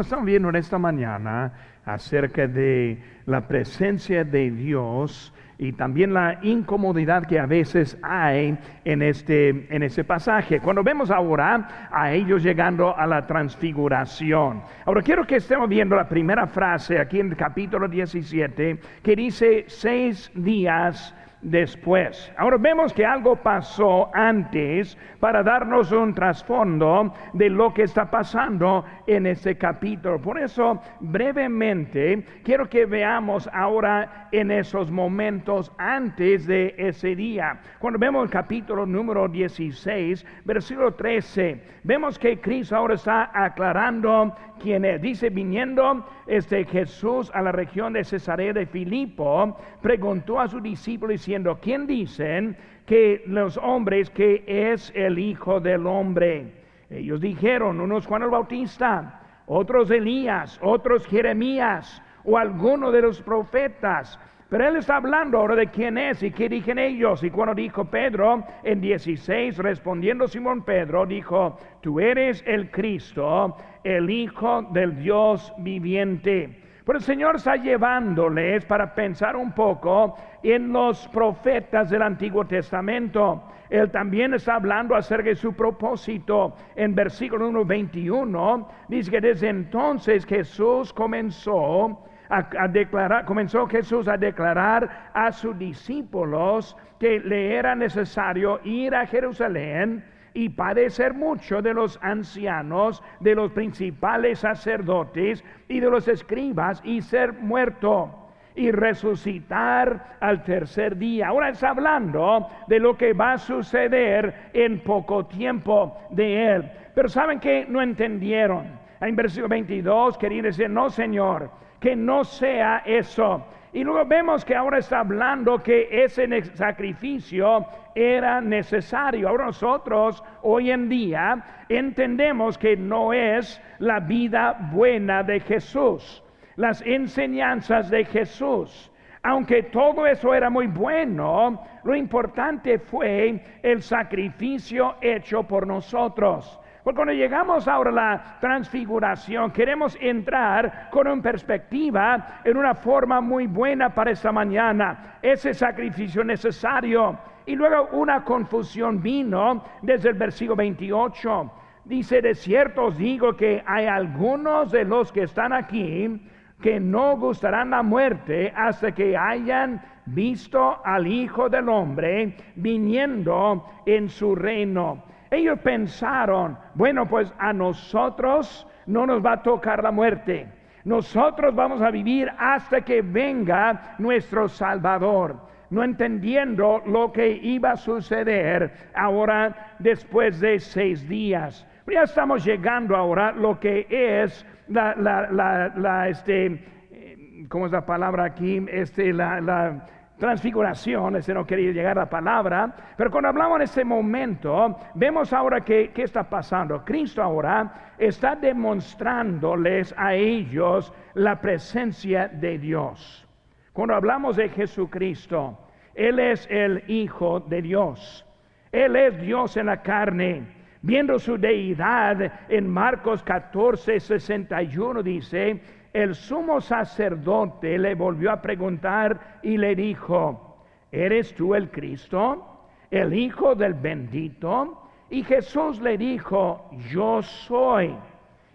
Estamos viendo en esta mañana acerca de la presencia de Dios y también la incomodidad que a veces hay en este, en este pasaje. Cuando vemos ahora a ellos llegando a la transfiguración. Ahora quiero que estemos viendo la primera frase aquí en el capítulo 17 que dice seis días después. Ahora vemos que algo pasó antes para darnos un trasfondo de lo que está pasando en este capítulo. Por eso, brevemente, quiero que veamos ahora en esos momentos antes de ese día. Cuando vemos el capítulo número 16, versículo 13, vemos que Cristo ahora está aclarando quién es. Dice, viniendo este Jesús a la región de Cesarea de Filipo, preguntó a su discípulo diciendo, ¿quién dicen que los hombres que es el Hijo del Hombre? Ellos dijeron, unos Juan el Bautista, otros Elías, otros Jeremías o alguno de los profetas. Pero él está hablando ahora de quién es y qué dicen ellos. Y cuando dijo Pedro en 16, respondiendo Simón Pedro, dijo, tú eres el Cristo, el Hijo del Dios viviente. Pero el Señor está llevándoles para pensar un poco en los profetas del Antiguo Testamento. Él también está hablando acerca de su propósito. En versículo 1, 21, dice que desde entonces Jesús comenzó a, declarar, comenzó Jesús a declarar a sus discípulos que le era necesario ir a Jerusalén y padecer mucho de los ancianos, de los principales sacerdotes y de los escribas y ser muerto y resucitar al tercer día. Ahora está hablando de lo que va a suceder en poco tiempo de él. Pero saben que no entendieron. En versículo 22 querían decir, no Señor, que no sea eso. Y luego vemos que ahora está hablando que ese sacrificio era necesario. Ahora nosotros hoy en día entendemos que no es la vida buena de Jesús, las enseñanzas de Jesús. Aunque todo eso era muy bueno, lo importante fue el sacrificio hecho por nosotros. Porque cuando llegamos ahora a la transfiguración, queremos entrar con una perspectiva en una forma muy buena para esta mañana. Ese sacrificio necesario. Y luego una confusión vino desde el versículo 28. Dice, de cierto os digo que hay algunos de los que están aquí que no gustarán la muerte hasta que hayan visto al Hijo del Hombre viniendo en su reino. Ellos pensaron, bueno, pues a nosotros no nos va a tocar la muerte. Nosotros vamos a vivir hasta que venga nuestro Salvador, no entendiendo lo que iba a suceder ahora después de seis días. Ya estamos llegando ahora lo que es la, la, la, este, eh, ¿cómo es la palabra aquí? Este, la, la transfiguración, ese no quería llegar a la palabra, pero cuando hablamos en este momento, vemos ahora que, qué está pasando. Cristo ahora está demostrándoles a ellos la presencia de Dios. Cuando hablamos de Jesucristo, Él es el Hijo de Dios. Él es Dios en la carne. Viendo su deidad en Marcos 14, 61 dice, el sumo sacerdote le volvió a preguntar y le dijo, ¿eres tú el Cristo, el Hijo del bendito? Y Jesús le dijo, yo soy.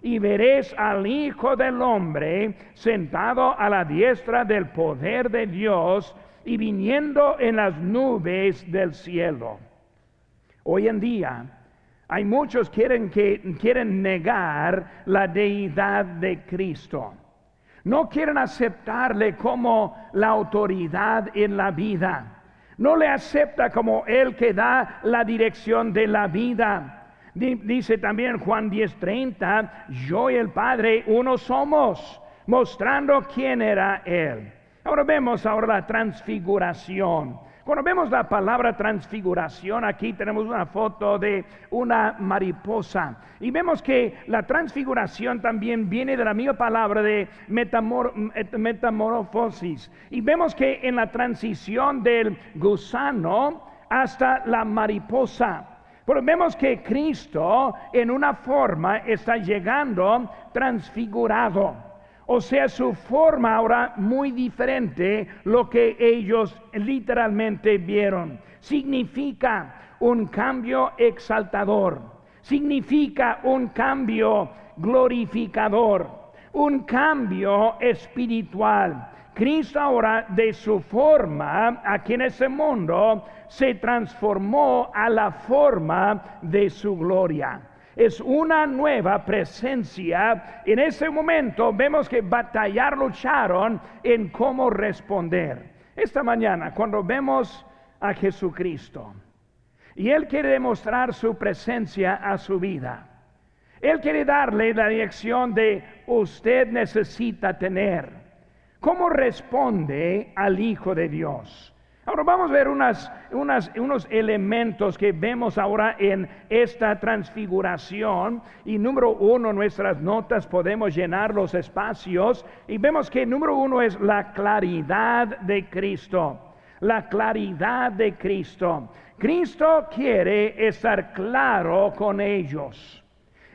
Y veréis al Hijo del Hombre sentado a la diestra del poder de Dios y viniendo en las nubes del cielo. Hoy en día hay muchos que quieren negar la deidad de Cristo. No quieren aceptarle como la autoridad en la vida. No le acepta como el que da la dirección de la vida. Dice también Juan 10:30, yo y el Padre uno somos, mostrando quién era Él. Ahora vemos ahora la transfiguración. Cuando vemos la palabra transfiguración, aquí tenemos una foto de una mariposa. Y vemos que la transfiguración también viene de la misma palabra de metamorfosis. Y vemos que en la transición del gusano hasta la mariposa. Vemos que Cristo en una forma está llegando transfigurado. O sea, su forma ahora muy diferente lo que ellos literalmente vieron. Significa un cambio exaltador. Significa un cambio glorificador. Un cambio espiritual. Cristo ahora de su forma aquí en ese mundo se transformó a la forma de su gloria. Es una nueva presencia. En ese momento vemos que batallar lucharon en cómo responder. Esta mañana, cuando vemos a Jesucristo y Él quiere demostrar su presencia a su vida, Él quiere darle la dirección de usted necesita tener. ¿Cómo responde al Hijo de Dios? Ahora vamos a ver unos elementos que vemos ahora en esta transfiguración. Y número uno, nuestras notas podemos llenar los espacios. Y vemos que número uno es la claridad de Cristo. La claridad de Cristo. Cristo quiere estar claro con ellos.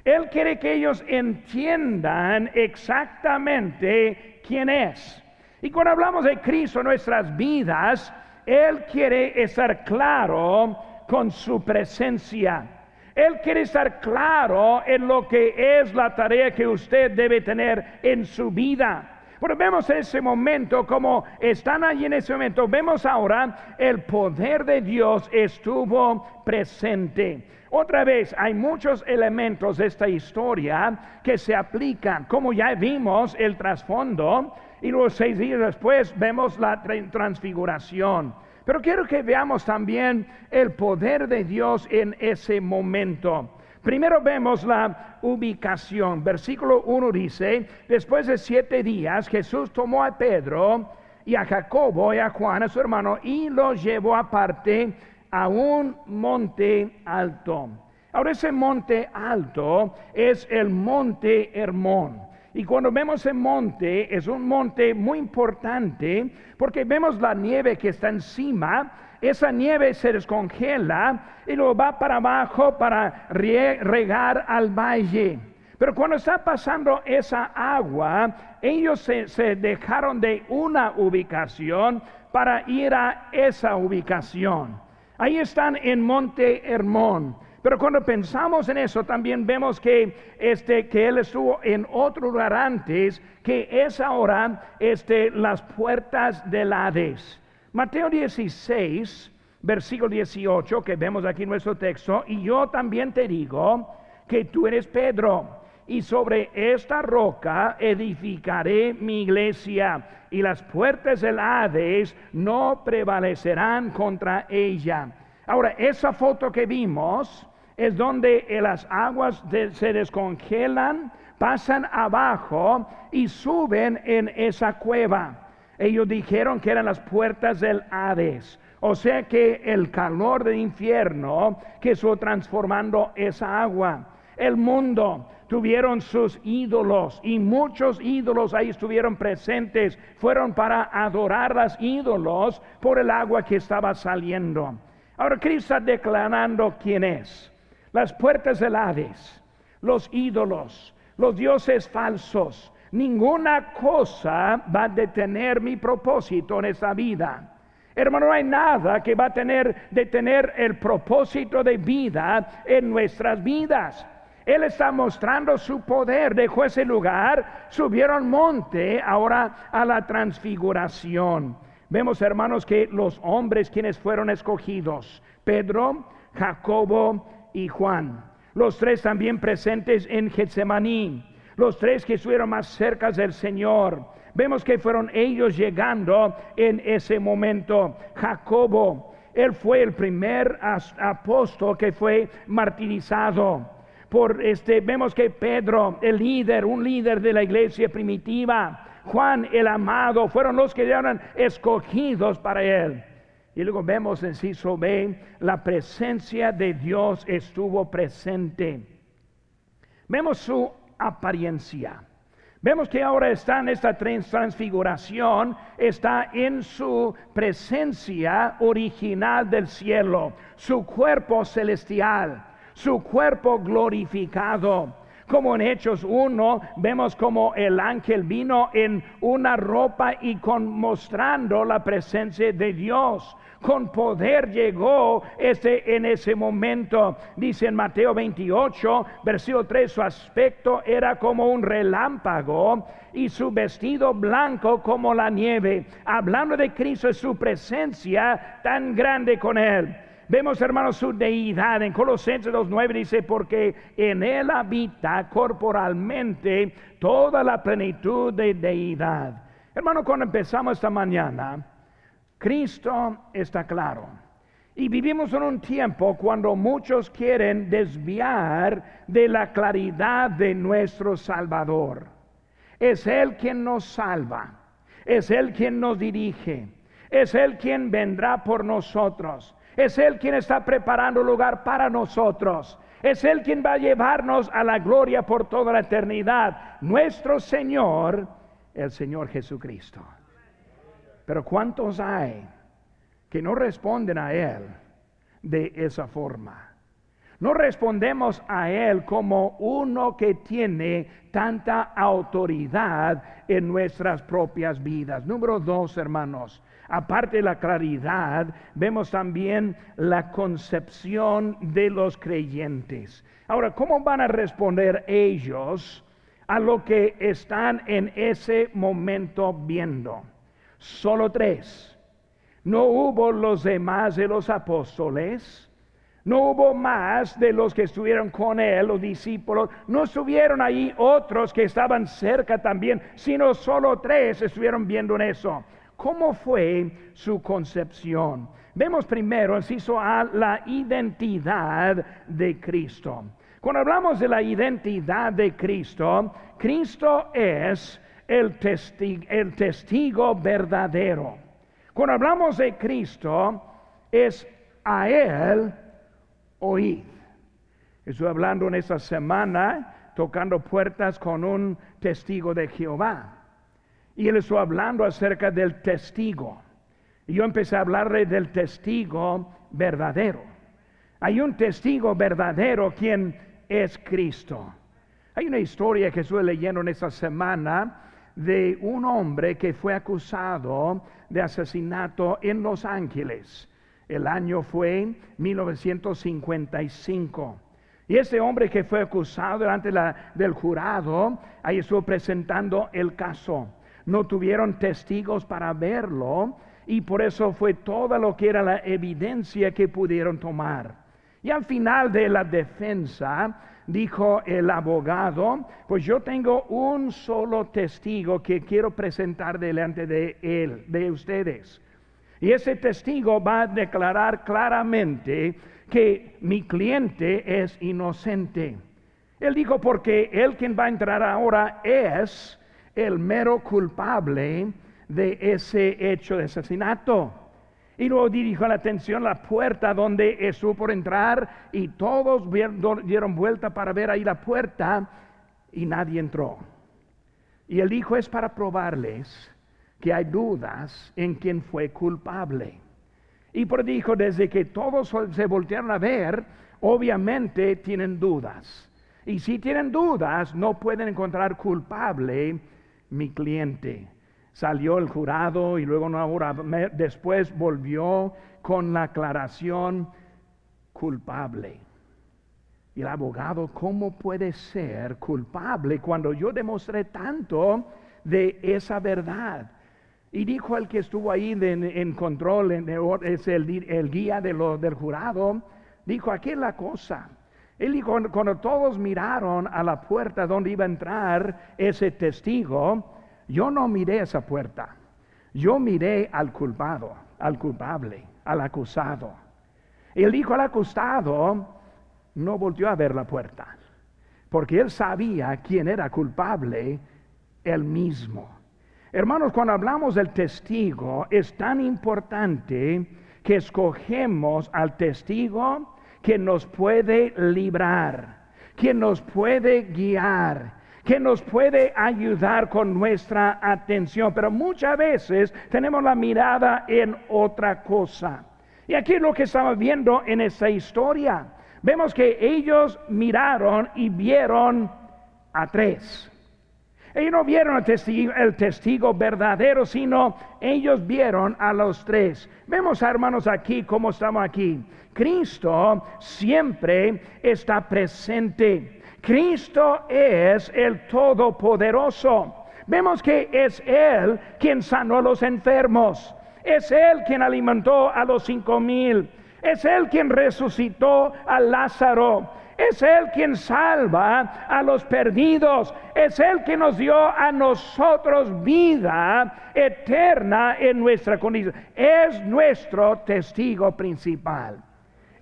Él quiere que ellos entiendan exactamente quién es. Y cuando hablamos de Cristo en nuestras vidas, él quiere estar claro con su presencia. Él quiere estar claro en lo que es la tarea que usted debe tener en su vida. Pero vemos ese momento, como están allí en ese momento, vemos ahora el poder de Dios estuvo presente. Otra vez, hay muchos elementos de esta historia que se aplican, como ya vimos el trasfondo, y luego seis días después vemos la transfiguración. Pero quiero que veamos también el poder de Dios en ese momento. Primero vemos la ubicación. Versículo 1 dice, después de siete días Jesús tomó a Pedro y a Jacobo y a Juan, a su hermano, y los llevó aparte a un monte alto. Ahora ese monte alto es el monte Hermón. Y cuando vemos el monte, es un monte muy importante porque vemos la nieve que está encima, esa nieve se descongela y luego va para abajo para regar al valle. Pero cuando está pasando esa agua, ellos se, se dejaron de una ubicación para ir a esa ubicación. Ahí están en Monte Hermón. Pero cuando pensamos en eso, también vemos que, este, que Él estuvo en otro lugar antes, que es ahora este, las puertas del Hades. Mateo 16, versículo 18, que vemos aquí en nuestro texto, y yo también te digo que tú eres Pedro, y sobre esta roca edificaré mi iglesia, y las puertas del Hades no prevalecerán contra ella. Ahora, esa foto que vimos es donde las aguas se descongelan, pasan abajo y suben en esa cueva. Ellos dijeron que eran las puertas del Hades. O sea que el calor del infierno que estuvo transformando esa agua. El mundo tuvieron sus ídolos y muchos ídolos ahí estuvieron presentes. Fueron para adorar los ídolos por el agua que estaba saliendo. Ahora Cristo está declarando quién es las puertas del Hades, los ídolos, los dioses falsos. Ninguna cosa va a detener mi propósito en esa vida. Hermano, no hay nada que va a tener detener el propósito de vida en nuestras vidas. Él está mostrando su poder, dejó ese lugar, subieron monte, ahora a la transfiguración. Vemos, hermanos, que los hombres quienes fueron escogidos, Pedro, Jacobo y Juan. Los tres también presentes en Getsemaní. Los tres que estuvieron más cerca del Señor. Vemos que fueron ellos llegando en ese momento. Jacobo, él fue el primer apóstol que fue martirizado. Por este, vemos que Pedro, el líder, un líder de la iglesia primitiva, Juan el amado, fueron los que eran escogidos para él. Y luego vemos en sí B, la presencia de Dios estuvo presente. Vemos su apariencia. Vemos que ahora está en esta transfiguración, está en su presencia original del cielo, su cuerpo celestial. su cuerpo glorificado. Como en Hechos 1 vemos como el ángel vino en una ropa y con mostrando la presencia de Dios. Con poder llegó ese en ese momento. Dice en Mateo 28, versículo 3, su aspecto era como un relámpago y su vestido blanco como la nieve. Hablando de Cristo, es su presencia tan grande con él. Vemos, hermanos, su deidad. En Colosenses 2.9 dice, porque en él habita corporalmente toda la plenitud de deidad. Hermano, cuando empezamos esta mañana, Cristo está claro. Y vivimos en un tiempo cuando muchos quieren desviar de la claridad de nuestro Salvador. Es Él quien nos salva, es Él quien nos dirige, es Él quien vendrá por nosotros. Es Él quien está preparando lugar para nosotros. Es Él quien va a llevarnos a la gloria por toda la eternidad. Nuestro Señor, el Señor Jesucristo. Pero ¿cuántos hay que no responden a Él de esa forma? No respondemos a Él como uno que tiene tanta autoridad en nuestras propias vidas. Número dos, hermanos, Aparte de la claridad, vemos también la concepción de los creyentes. Ahora, ¿cómo van a responder ellos a lo que están en ese momento viendo? Solo tres. No hubo los demás de los apóstoles. No hubo más de los que estuvieron con él, los discípulos. No estuvieron ahí otros que estaban cerca también, sino solo tres estuvieron viendo en eso. ¿Cómo fue su concepción? Vemos primero, inciso A, la identidad de Cristo. Cuando hablamos de la identidad de Cristo, Cristo es el testigo, el testigo verdadero. Cuando hablamos de Cristo, es a Él oír. Estoy hablando en esta semana, tocando puertas con un testigo de Jehová. Y él estuvo hablando acerca del testigo. Y yo empecé a hablarle del testigo verdadero. Hay un testigo verdadero quien es Cristo. Hay una historia que estuve leyendo en esta semana de un hombre que fue acusado de asesinato en Los Ángeles. El año fue 1955. Y ese hombre que fue acusado delante del jurado, ahí estuvo presentando el caso no tuvieron testigos para verlo y por eso fue toda lo que era la evidencia que pudieron tomar. Y al final de la defensa, dijo el abogado, pues yo tengo un solo testigo que quiero presentar delante de él, de ustedes. Y ese testigo va a declarar claramente que mi cliente es inocente. Él dijo, porque él quien va a entrar ahora es el mero culpable de ese hecho de asesinato. Y luego dirigió la atención a la puerta donde estuvo por entrar y todos dieron vuelta para ver ahí la puerta y nadie entró. Y él dijo es para probarles que hay dudas en quién fue culpable. Y por dijo, desde que todos se voltearon a ver, obviamente tienen dudas. Y si tienen dudas, no pueden encontrar culpable mi cliente. Salió el jurado y luego una hora después volvió con la aclaración culpable. Y el abogado, ¿cómo puede ser culpable cuando yo demostré tanto de esa verdad? Y dijo el que estuvo ahí en, control, es el, guía de lo, del jurado, dijo, aquí es la cosa. Él dijo, cuando todos miraron a la puerta donde iba a entrar ese testigo, yo no miré esa puerta. Yo miré al culpado, al culpable, al acusado. Él dijo al acusado, no volvió a ver la puerta, porque él sabía quién era culpable, él mismo. Hermanos, cuando hablamos del testigo, es tan importante que escogemos al testigo que nos puede librar, que nos puede guiar, que nos puede ayudar con nuestra atención. Pero muchas veces tenemos la mirada en otra cosa. Y aquí es lo que estamos viendo en esta historia. vemos que ellos miraron y vieron a tres. Ellos no vieron el testigo, el testigo, verdadero, sino ellos vieron a los tres. Vemos, hermanos, aquí cómo estamos aquí. Cristo siempre está presente. Cristo es el Todopoderoso. Vemos que es Él quien sanó a los enfermos. Es Él quien alimentó a los cinco mil. Es Él quien resucitó a Lázaro. Es Él quien salva a los perdidos. Es Él quien nos dio a nosotros vida eterna en nuestra condición. Es nuestro testigo principal.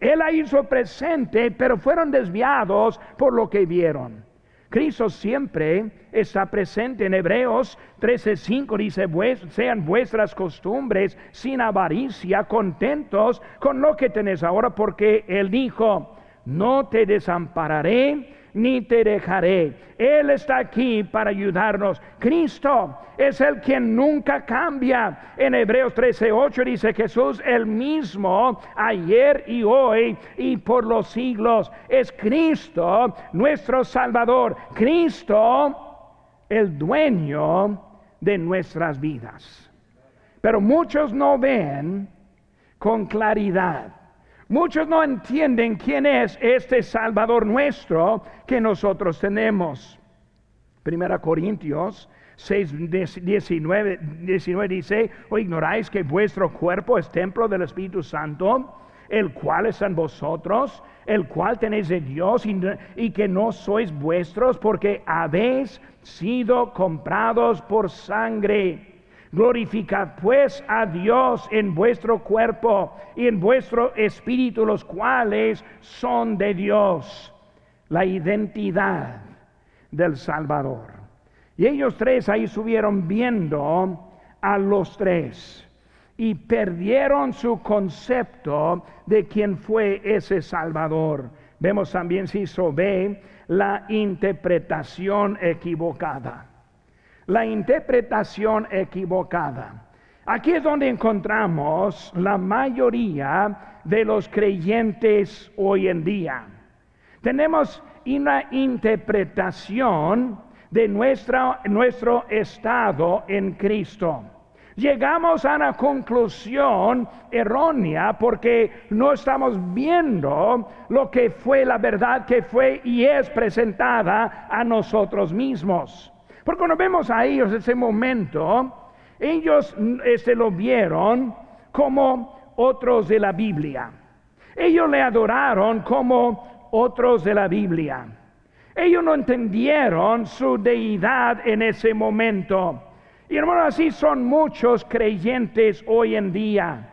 Él la hizo presente, pero fueron desviados por lo que vieron. Cristo siempre está presente en Hebreos 13:5 dice, sean vuestras costumbres sin avaricia, contentos con lo que tenéis ahora, porque Él dijo, no te desampararé ni te dejaré. Él está aquí para ayudarnos. Cristo es el quien nunca cambia. En Hebreos 13:8 dice Jesús el mismo ayer y hoy y por los siglos. Es Cristo nuestro Salvador. Cristo el dueño de nuestras vidas. Pero muchos no ven con claridad Muchos no entienden quién es este Salvador nuestro que nosotros tenemos. Primera Corintios 6, 19, 19 dice, o ignoráis que vuestro cuerpo es templo del Espíritu Santo, el cual es en vosotros, el cual tenéis de Dios y que no sois vuestros porque habéis sido comprados por sangre. Glorificad pues a Dios en vuestro cuerpo y en vuestro espíritu, los cuales son de Dios. La identidad del Salvador. Y ellos tres ahí estuvieron viendo a los tres y perdieron su concepto de quién fue ese Salvador. Vemos también si se ve la interpretación equivocada la interpretación equivocada. Aquí es donde encontramos la mayoría de los creyentes hoy en día. Tenemos una interpretación de nuestro estado en Cristo. Llegamos a una conclusión errónea porque no estamos viendo lo que fue la verdad que fue y es presentada a nosotros mismos. Porque cuando vemos a ellos ese momento, ellos este, lo vieron como otros de la Biblia. Ellos le adoraron como otros de la Biblia. Ellos no entendieron su deidad en ese momento. Y hermanos, así son muchos creyentes hoy en día.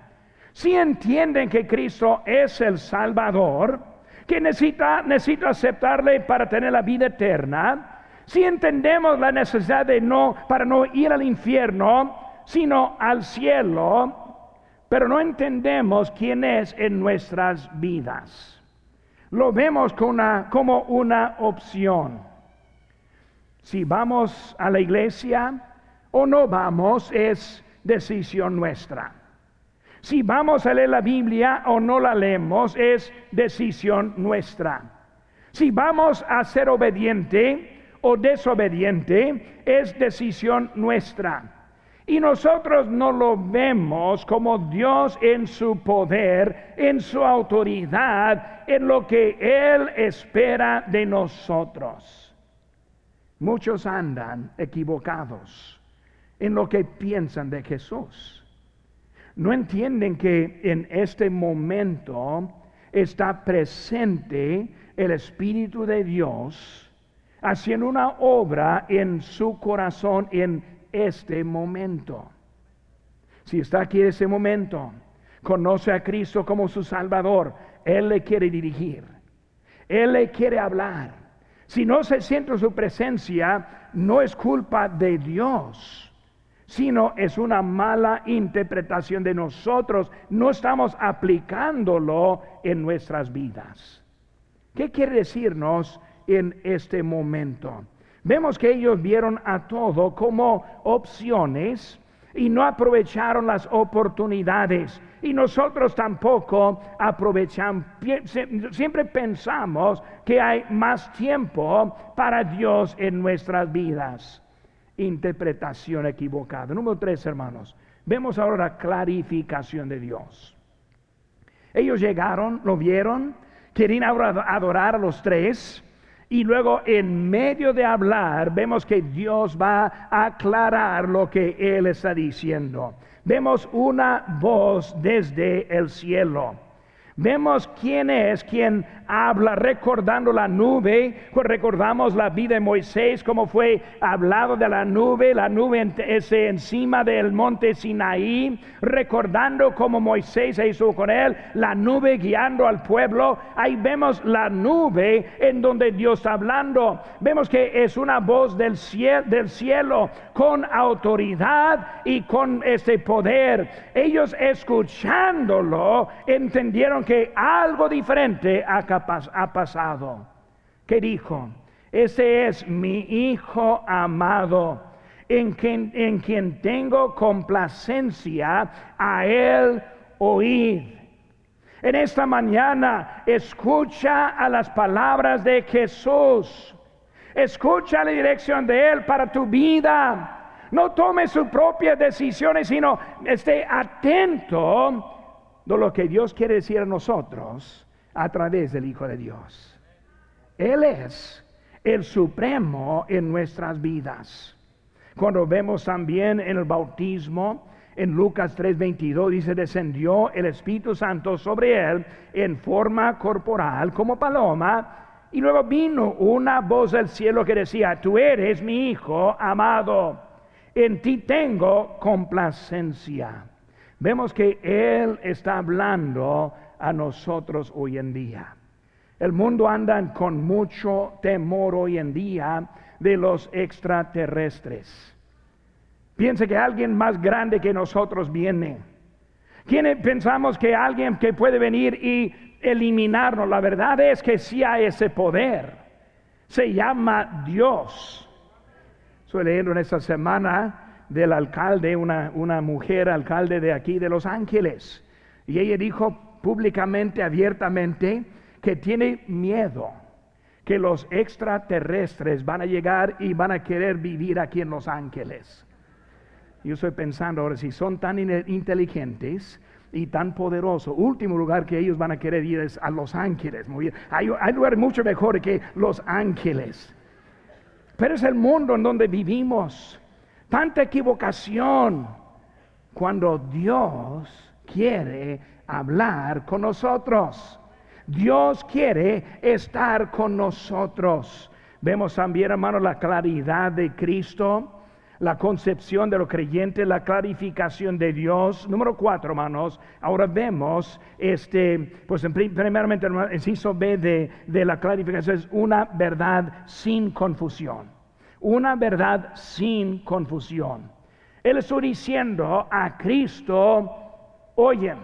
Si entienden que Cristo es el Salvador, que necesita, necesita aceptarle para tener la vida eterna, si entendemos la necesidad de no, para no ir al infierno, sino al cielo, pero no entendemos quién es en nuestras vidas. Lo vemos como una opción. Si vamos a la iglesia o no vamos es decisión nuestra. Si vamos a leer la Biblia o no la leemos es decisión nuestra. Si vamos a ser obediente o desobediente es decisión nuestra. Y nosotros no lo vemos como Dios en su poder, en su autoridad, en lo que Él espera de nosotros. Muchos andan equivocados en lo que piensan de Jesús. No entienden que en este momento está presente el Espíritu de Dios haciendo una obra en su corazón en este momento. Si está aquí en ese momento, conoce a Cristo como su Salvador, Él le quiere dirigir, Él le quiere hablar. Si no se siente su presencia, no es culpa de Dios, sino es una mala interpretación de nosotros. No estamos aplicándolo en nuestras vidas. ¿Qué quiere decirnos en este momento. Vemos que ellos vieron a todo como opciones y no aprovecharon las oportunidades. Y nosotros tampoco aprovechamos, siempre pensamos que hay más tiempo para Dios en nuestras vidas. Interpretación equivocada. Número tres, hermanos. Vemos ahora la clarificación de Dios. Ellos llegaron, lo vieron, querían adorar a los tres. Y luego en medio de hablar vemos que Dios va a aclarar lo que Él está diciendo. Vemos una voz desde el cielo. Vemos quién es quien habla recordando la nube, pues recordamos la vida de Moisés, como fue hablado de la nube, la nube encima del monte Sinaí, recordando como Moisés hizo con él, la nube guiando al pueblo, ahí vemos la nube en donde Dios está hablando, vemos que es una voz del cielo, del cielo con autoridad y con ese poder. Ellos escuchándolo entendieron que algo diferente ha pasado. ¿Qué dijo? Ese es mi Hijo amado, en quien, en quien tengo complacencia a Él oír. En esta mañana escucha a las palabras de Jesús. Escucha la dirección de Él para tu vida. No tome sus propias decisiones, sino esté atento lo que Dios quiere decir a nosotros a través del Hijo de Dios. Él es el supremo en nuestras vidas. Cuando vemos también en el bautismo, en Lucas 3:22 dice, descendió el Espíritu Santo sobre él en forma corporal como paloma, y luego vino una voz del cielo que decía, tú eres mi Hijo amado, en ti tengo complacencia. Vemos que Él está hablando a nosotros hoy en día. El mundo anda con mucho temor hoy en día de los extraterrestres. Piensa que alguien más grande que nosotros viene. ¿Quién pensamos que alguien que puede venir y eliminarnos? La verdad es que sí hay ese poder. Se llama Dios. Estoy leyendo en esta semana del alcalde, una, una mujer alcalde de aquí de Los Ángeles. Y ella dijo, públicamente, abiertamente, que tiene miedo que los extraterrestres van a llegar y van a querer vivir aquí en Los Ángeles. Yo estoy pensando ahora, si son tan inteligentes y tan poderosos, último lugar que ellos van a querer ir es a Los Ángeles. Muy Hay, hay lugares mucho mejor que Los Ángeles. Pero es el mundo en donde vivimos. Tanta equivocación cuando Dios quiere hablar con nosotros. Dios quiere estar con nosotros. Vemos también, hermanos, la claridad de Cristo, la concepción de lo creyente, la clarificación de Dios. Número cuatro, hermanos, ahora vemos, este, pues primeramente, el inciso B de la clarificación es una verdad sin confusión. Una verdad sin confusión. Él está diciendo a Cristo, oyen,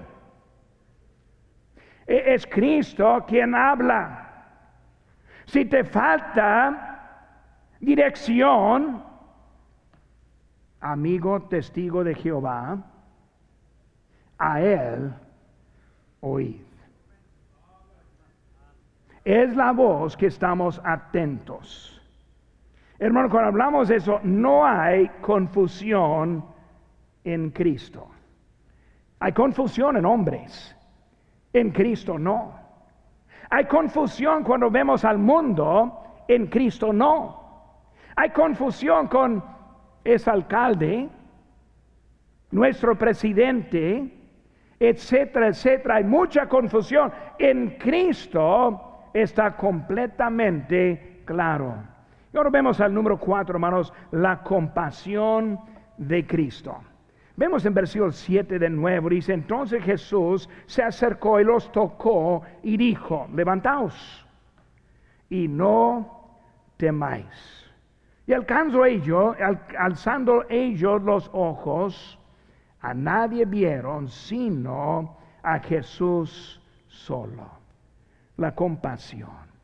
e-, es Cristo quien habla. Si te falta dirección, amigo testigo de Jehová, a Él oíd. Es la voz que estamos atentos. Hermano, cuando hablamos de eso, no hay confusión en Cristo. Hay confusión en hombres. En Cristo no. Hay confusión cuando vemos al mundo, en Cristo no. Hay confusión con ese alcalde, nuestro presidente, etcétera, etcétera. Hay mucha confusión. En Cristo está completamente claro. Y ahora vemos al número cuatro, hermanos, la compasión de Cristo. Vemos en versículo 7 de nuevo, dice, entonces Jesús se acercó y los tocó y dijo, levantaos y no temáis. Y alcanzó ellos, alzando ellos los ojos, a nadie vieron sino a Jesús solo. La compasión.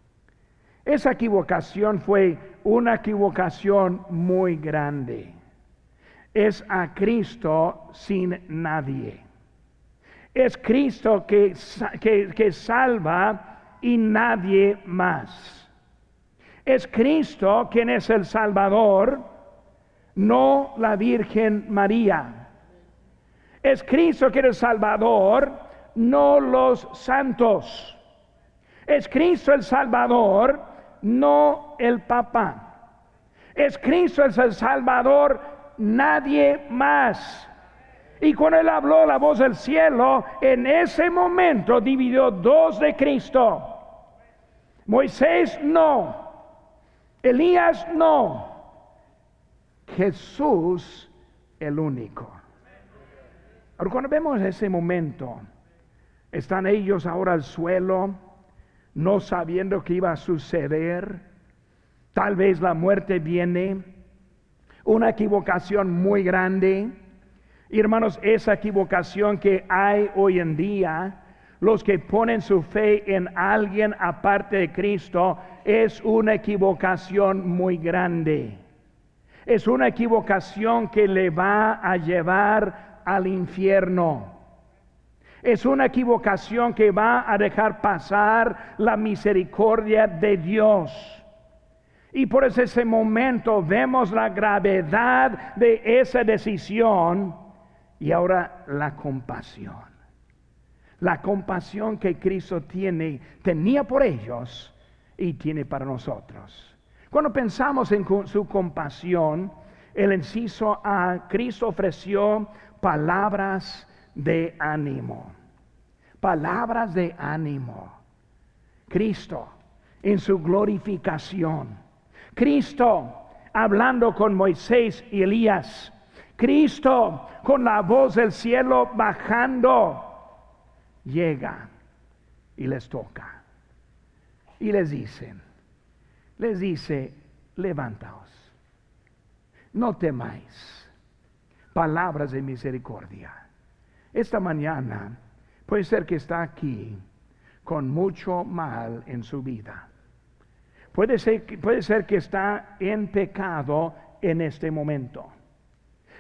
Esa equivocación fue una equivocación muy grande es a Cristo sin nadie. Es Cristo que, que, salva y nadie más. Es Cristo quien es el Salvador, no la Virgen María. Es Cristo quien es el Salvador, no los santos. Es Cristo el Salvador, no el Papa. Es Cristo el Salvador, nadie más. Y cuando él habló la voz del cielo, en ese momento dividió dos de Cristo. Moisés no, Elías no, Jesús el único. Ahora cuando vemos ese momento, están ellos ahora al suelo, no sabiendo qué iba a suceder. Tal vez la muerte viene, una equivocación muy grande hermanos, esa equivocación que hay hoy en día, los que ponen su fe en alguien aparte de Cristo, es una equivocación muy grande. Es una equivocación que le va a llevar al infierno. Es una equivocación que va a dejar pasar la misericordia de Dios. Y por ese momento vemos la gravedad de esa decisión y ahora la compasión. La compasión que Cristo tiene, tenía por ellos y tiene para nosotros. Cuando pensamos en su compasión, el inciso A, Cristo ofreció palabras de ánimo. Palabras de ánimo. Cristo en su glorificación. Cristo hablando con Moisés y Elías Cristo con la voz del cielo bajando, llega y les toca. Y les dicen, les dice, levantaos, no temáis, palabras de misericordia. Esta mañana puede ser que está aquí con mucho mal en su vida. Puede ser, puede ser que está en pecado en este momento.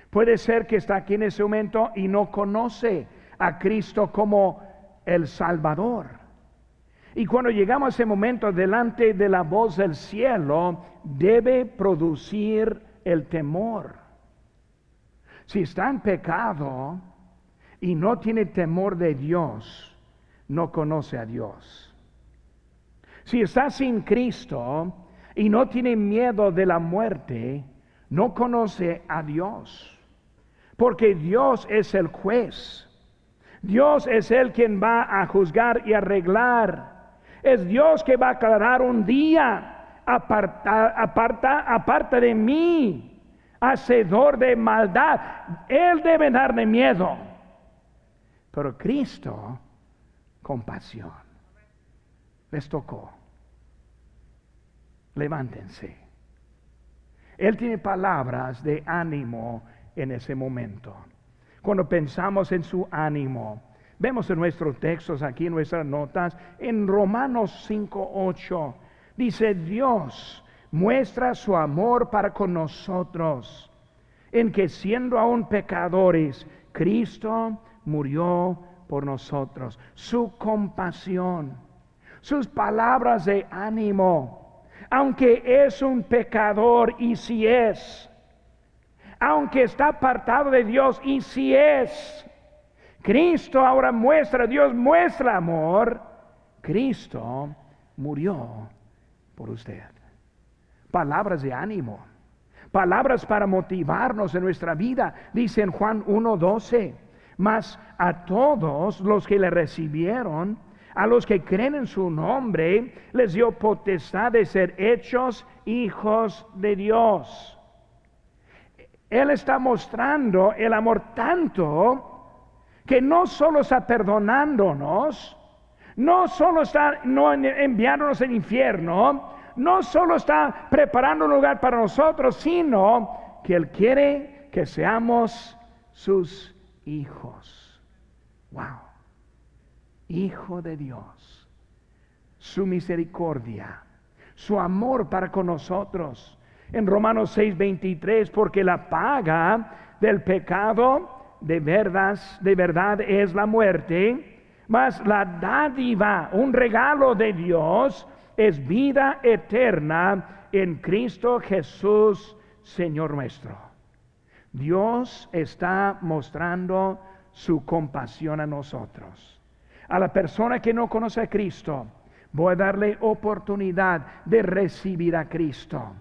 Puede ser que está aquí en ese momento y no conoce a Cristo como el Salvador. Y cuando llegamos a ese momento delante de la voz del cielo, debe producir el temor. Si está en pecado y no tiene temor de Dios, no conoce a Dios. Si está sin Cristo y no tiene miedo de la muerte, no conoce a Dios porque Dios es el juez. Dios es el quien va a juzgar y arreglar. Es Dios que va a aclarar un día, aparta, aparta, aparta de mí, hacedor de maldad. Él debe darle miedo. Pero Cristo, compasión. Les tocó. Levántense. Él tiene palabras de ánimo en ese momento. Cuando pensamos en su ánimo, vemos en nuestros textos aquí, en nuestras notas, en Romanos 5.8, dice Dios muestra su amor para con nosotros, en que siendo aún pecadores, Cristo murió por nosotros. Su compasión, sus palabras de ánimo, aunque es un pecador y si es, aunque está apartado de Dios, y si es, Cristo ahora muestra, Dios muestra amor, Cristo murió por usted. Palabras de ánimo, palabras para motivarnos en nuestra vida, dice en Juan 1.12, mas a todos los que le recibieron, a los que creen en su nombre, les dio potestad de ser hechos hijos de Dios. Él está mostrando el amor tanto que no solo está perdonándonos, no solo está no enviándonos al infierno, no solo está preparando un lugar para nosotros, sino que Él quiere que seamos sus hijos. Wow. Hijo de Dios. Su misericordia, su amor para con nosotros en Romanos 6:23, porque la paga del pecado de verdad, de verdad es la muerte, mas la dádiva, un regalo de Dios, es vida eterna en Cristo Jesús, Señor nuestro. Dios está mostrando su compasión a nosotros. A la persona que no conoce a Cristo, voy a darle oportunidad de recibir a Cristo.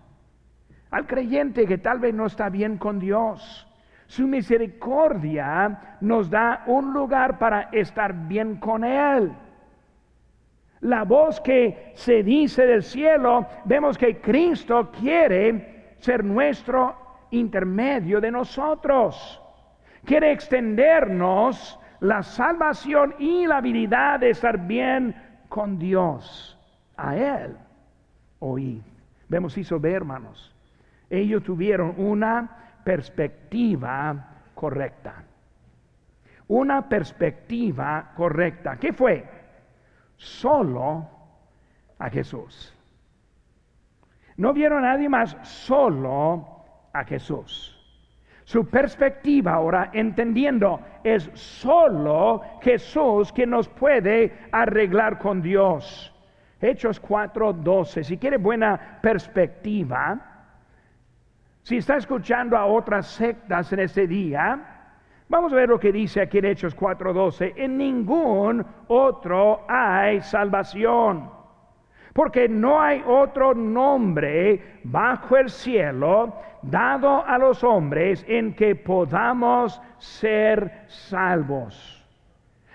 Al creyente que tal vez no está bien con Dios, su misericordia nos da un lugar para estar bien con Él. La voz que se dice del cielo, vemos que Cristo quiere ser nuestro intermedio de nosotros. Quiere extendernos la salvación y la habilidad de estar bien con Dios. A Él oí. Vemos hizo ver, hermanos. Ellos tuvieron una perspectiva correcta. Una perspectiva correcta. ¿Qué fue? Solo a Jesús. No vieron a nadie más, solo a Jesús. Su perspectiva ahora, entendiendo, es solo Jesús que nos puede arreglar con Dios. Hechos 4:12. Si quiere buena perspectiva, si está escuchando a otras sectas en ese día, vamos a ver lo que dice aquí en Hechos 4:12. En ningún otro hay salvación porque no hay otro nombre bajo el cielo dado a los hombres en que podamos ser salvos.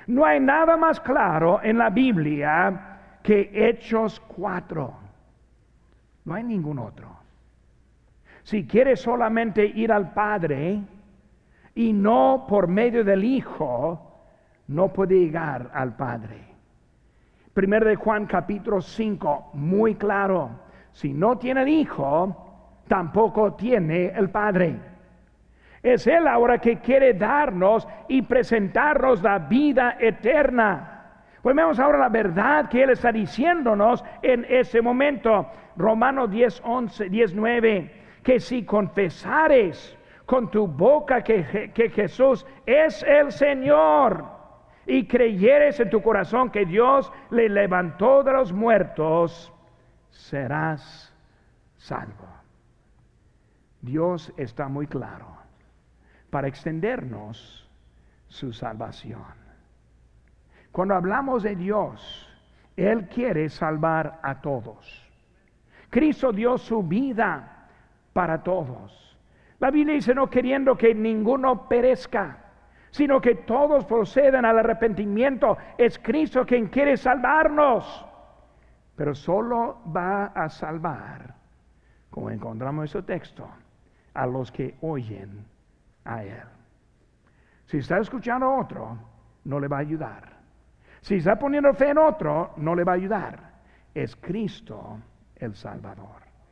No hay nada más claro en la Biblia que Hechos 4. No hay ningún otro. Si quieres solamente ir al Padre y no por medio del Hijo, no puede llegar al Padre. Primero de Juan capítulo 5, muy claro. Si no tiene el Hijo, tampoco tiene el Padre. Es Él ahora que quiere darnos y presentarnos la vida eterna. Pues vemos ahora la verdad que Él está diciéndonos en ese momento. Romanos 10, 11, 19. Que si confesares con tu boca que, que Jesús es el Señor y creyeres en tu corazón que Dios le levantó de los muertos, serás salvo. Dios está muy claro para extendernos su salvación. Cuando hablamos de Dios, Él quiere salvar a todos. Cristo dio su vida para todos. La Biblia dice no queriendo que ninguno perezca, sino que todos procedan al arrepentimiento. Es Cristo quien quiere salvarnos, pero solo va a salvar, como encontramos en ese texto, a los que oyen a Él. Si está escuchando a otro, no le va a ayudar. Si está poniendo fe en otro, no le va a ayudar. Es Cristo el Salvador.